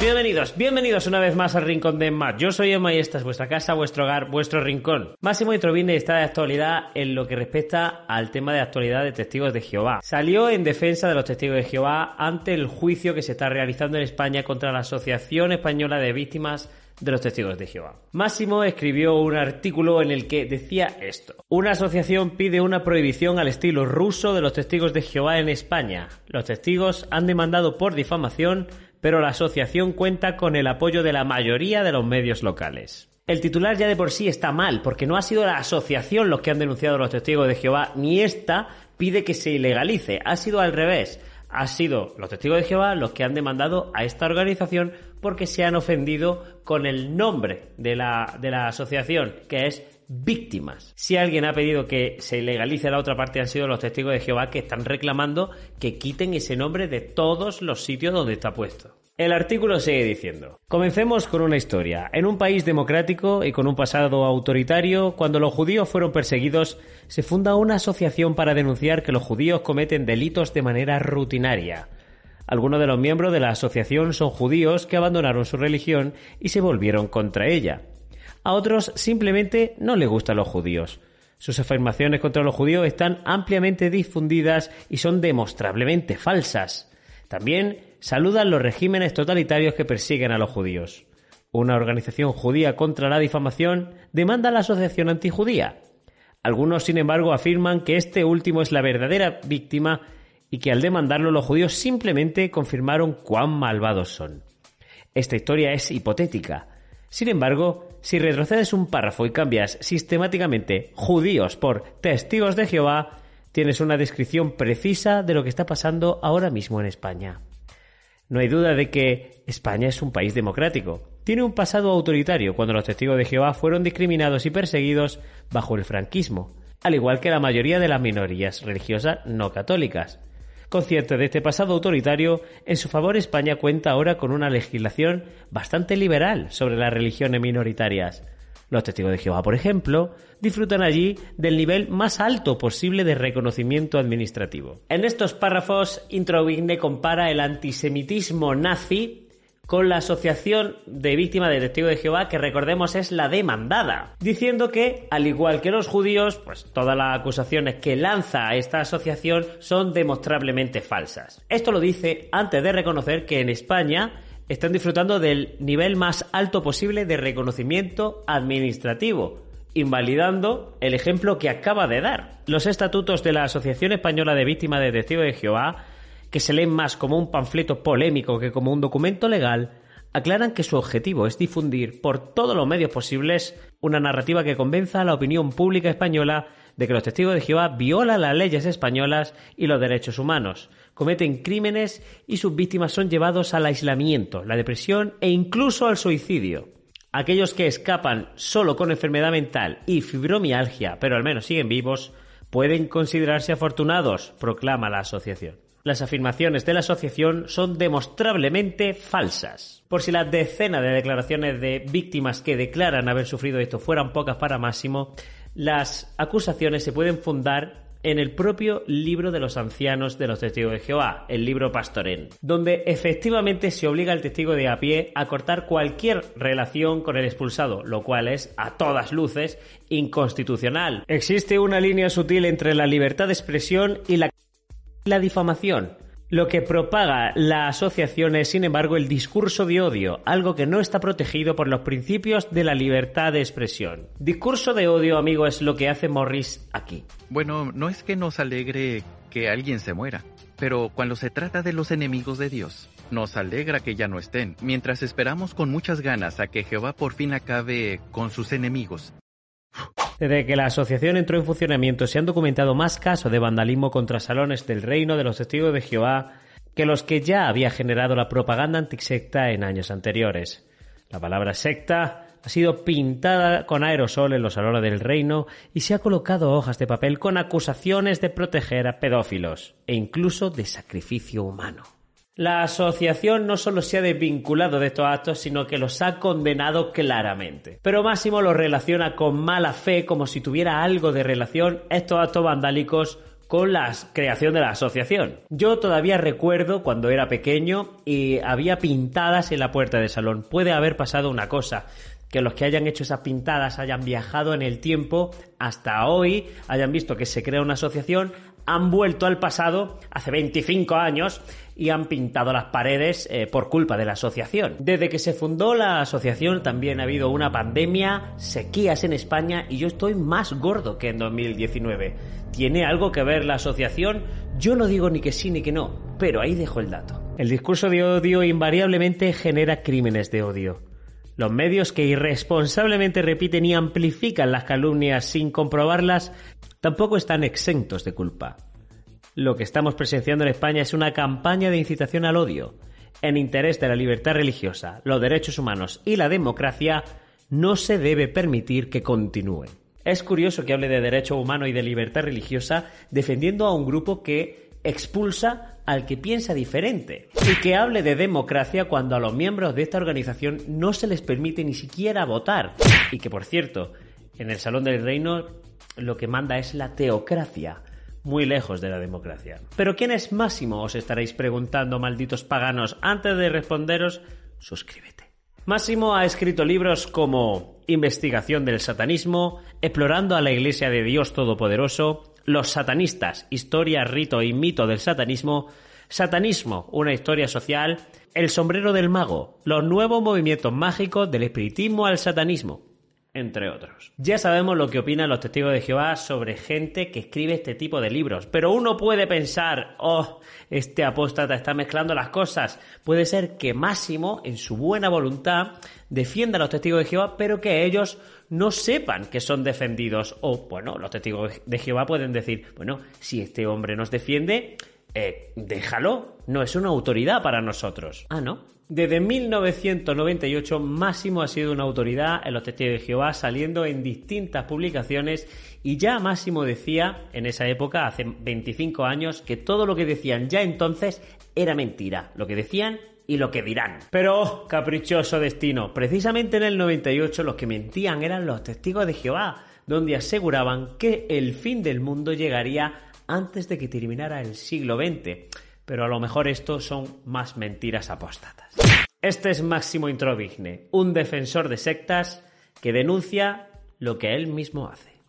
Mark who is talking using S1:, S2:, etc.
S1: Bienvenidos, bienvenidos una vez más al Rincón de Emma. Yo soy Emma y esta es vuestra casa, vuestro hogar, vuestro rincón. Máximo Introvine está de actualidad en lo que respecta al tema de actualidad de testigos de Jehová. Salió en defensa de los testigos de Jehová ante el juicio que se está realizando en España contra la Asociación Española de Víctimas de los testigos de Jehová. Máximo escribió un artículo en el que decía esto. Una asociación pide una prohibición al estilo ruso de los testigos de Jehová en España. Los testigos han demandado por difamación pero la asociación cuenta con el apoyo de la mayoría de los medios locales. El titular ya de por sí está mal, porque no ha sido la asociación los que han denunciado a los testigos de Jehová, ni esta pide que se ilegalice, ha sido al revés. Ha sido los testigos de Jehová los que han demandado a esta organización porque se han ofendido con el nombre de la, de la asociación, que es víctimas. Si alguien ha pedido que se ilegalice la otra parte han sido los testigos de Jehová que están reclamando que quiten ese nombre de todos los sitios donde está puesto. El artículo sigue diciendo, comencemos con una historia. En un país democrático y con un pasado autoritario, cuando los judíos fueron perseguidos, se funda una asociación para denunciar que los judíos cometen delitos de manera rutinaria. Algunos de los miembros de la asociación son judíos que abandonaron su religión y se volvieron contra ella. A otros simplemente no les gustan los judíos. Sus afirmaciones contra los judíos están ampliamente difundidas y son demostrablemente falsas. También saludan los regímenes totalitarios que persiguen a los judíos. Una organización judía contra la difamación demanda a la asociación antijudía. Algunos, sin embargo, afirman que este último es la verdadera víctima y que al demandarlo los judíos simplemente confirmaron cuán malvados son. Esta historia es hipotética. Sin embargo, si retrocedes un párrafo y cambias sistemáticamente judíos por testigos de Jehová, tienes una descripción precisa de lo que está pasando ahora mismo en España. No hay duda de que España es un país democrático. Tiene un pasado autoritario cuando los testigos de Jehová fueron discriminados y perseguidos bajo el franquismo, al igual que la mayoría de las minorías religiosas no católicas. Consciente de este pasado autoritario, en su favor España cuenta ahora con una legislación bastante liberal sobre las religiones minoritarias. Los testigos de Jehová, por ejemplo, disfrutan allí del nivel más alto posible de reconocimiento administrativo. En estos párrafos, Introvigne compara el antisemitismo nazi con la Asociación de Víctimas de Testigos de Jehová, que recordemos es la demandada, diciendo que, al igual que los judíos, pues todas las acusaciones que lanza esta asociación son demostrablemente falsas. Esto lo dice antes de reconocer que en España están disfrutando del nivel más alto posible de reconocimiento administrativo, invalidando el ejemplo que acaba de dar. Los estatutos de la Asociación Española de Víctimas de Testigos de Jehová, que se leen más como un panfleto polémico que como un documento legal, aclaran que su objetivo es difundir por todos los medios posibles una narrativa que convenza a la opinión pública española de que los testigos de Jehová violan las leyes españolas y los derechos humanos, cometen crímenes y sus víctimas son llevados al aislamiento, la depresión e incluso al suicidio. Aquellos que escapan solo con enfermedad mental y fibromialgia, pero al menos siguen vivos, pueden considerarse afortunados, proclama la asociación. Las afirmaciones de la asociación son demostrablemente falsas. Por si las decenas de declaraciones de víctimas que declaran haber sufrido esto fueran pocas para Máximo, las acusaciones se pueden fundar en el propio libro de los ancianos de los testigos de Jehová, el libro Pastorén, donde efectivamente se obliga al testigo de a pie a cortar cualquier relación con el expulsado, lo cual es, a todas luces, inconstitucional. Existe una línea sutil entre la libertad de expresión y la, la difamación. Lo que propaga la asociación es, sin embargo, el discurso de odio, algo que no está protegido por los principios de la libertad de expresión. Discurso de odio, amigo, es lo que hace Morris aquí.
S2: Bueno, no es que nos alegre que alguien se muera, pero cuando se trata de los enemigos de Dios, nos alegra que ya no estén, mientras esperamos con muchas ganas a que Jehová por fin acabe con sus enemigos.
S1: Desde que la asociación entró en funcionamiento se han documentado más casos de vandalismo contra salones del reino de los testigos de Jehová que los que ya había generado la propaganda antisecta en años anteriores. La palabra secta ha sido pintada con aerosol en los salones del reino y se ha colocado hojas de papel con acusaciones de proteger a pedófilos e incluso de sacrificio humano. La asociación no solo se ha desvinculado de estos actos, sino que los ha condenado claramente. Pero Máximo los relaciona con mala fe, como si tuviera algo de relación estos actos vandálicos con la creación de la asociación. Yo todavía recuerdo cuando era pequeño y había pintadas en la puerta del salón. Puede haber pasado una cosa, que los que hayan hecho esas pintadas hayan viajado en el tiempo hasta hoy, hayan visto que se crea una asociación, han vuelto al pasado hace 25 años y han pintado las paredes eh, por culpa de la asociación. Desde que se fundó la asociación también ha habido una pandemia, sequías en España y yo estoy más gordo que en 2019. ¿Tiene algo que ver la asociación? Yo no digo ni que sí ni que no, pero ahí dejo el dato. El discurso de odio invariablemente genera crímenes de odio. Los medios que irresponsablemente repiten y amplifican las calumnias sin comprobarlas tampoco están exentos de culpa. Lo que estamos presenciando en España es una campaña de incitación al odio. En interés de la libertad religiosa, los derechos humanos y la democracia, no se debe permitir que continúe. Es curioso que hable de derecho humano y de libertad religiosa defendiendo a un grupo que expulsa al que piensa diferente. Y que hable de democracia cuando a los miembros de esta organización no se les permite ni siquiera votar. Y que, por cierto, en el Salón del Reino lo que manda es la teocracia, muy lejos de la democracia. Pero ¿quién es Máximo? Os estaréis preguntando, malditos paganos. Antes de responderos, suscríbete. Máximo ha escrito libros como Investigación del Satanismo, Explorando a la Iglesia de Dios Todopoderoso, los satanistas, historia, rito y mito del satanismo, Satanismo, una historia social, El sombrero del mago, los nuevos movimientos mágicos del espiritismo al satanismo, entre otros. Ya sabemos lo que opinan los testigos de Jehová sobre gente que escribe este tipo de libros, pero uno puede pensar, oh, este apóstata está mezclando las cosas. Puede ser que Máximo, en su buena voluntad, defienda a los testigos de Jehová, pero que ellos no sepan que son defendidos. O, bueno, los testigos de Jehová pueden decir, bueno, si este hombre nos defiende, eh, déjalo, no es una autoridad para nosotros. Ah, ¿no? Desde 1998 Máximo ha sido una autoridad en los testigos de Jehová saliendo en distintas publicaciones y ya Máximo decía en esa época, hace 25 años, que todo lo que decían ya entonces era mentira. Lo que decían y lo que dirán. Pero, oh, caprichoso destino, precisamente en el 98 los que mentían eran los testigos de Jehová, donde aseguraban que el fin del mundo llegaría antes de que terminara el siglo XX. Pero a lo mejor esto son más mentiras apóstatas. Este es Máximo Introvigne, un defensor de sectas que denuncia lo que él mismo hace.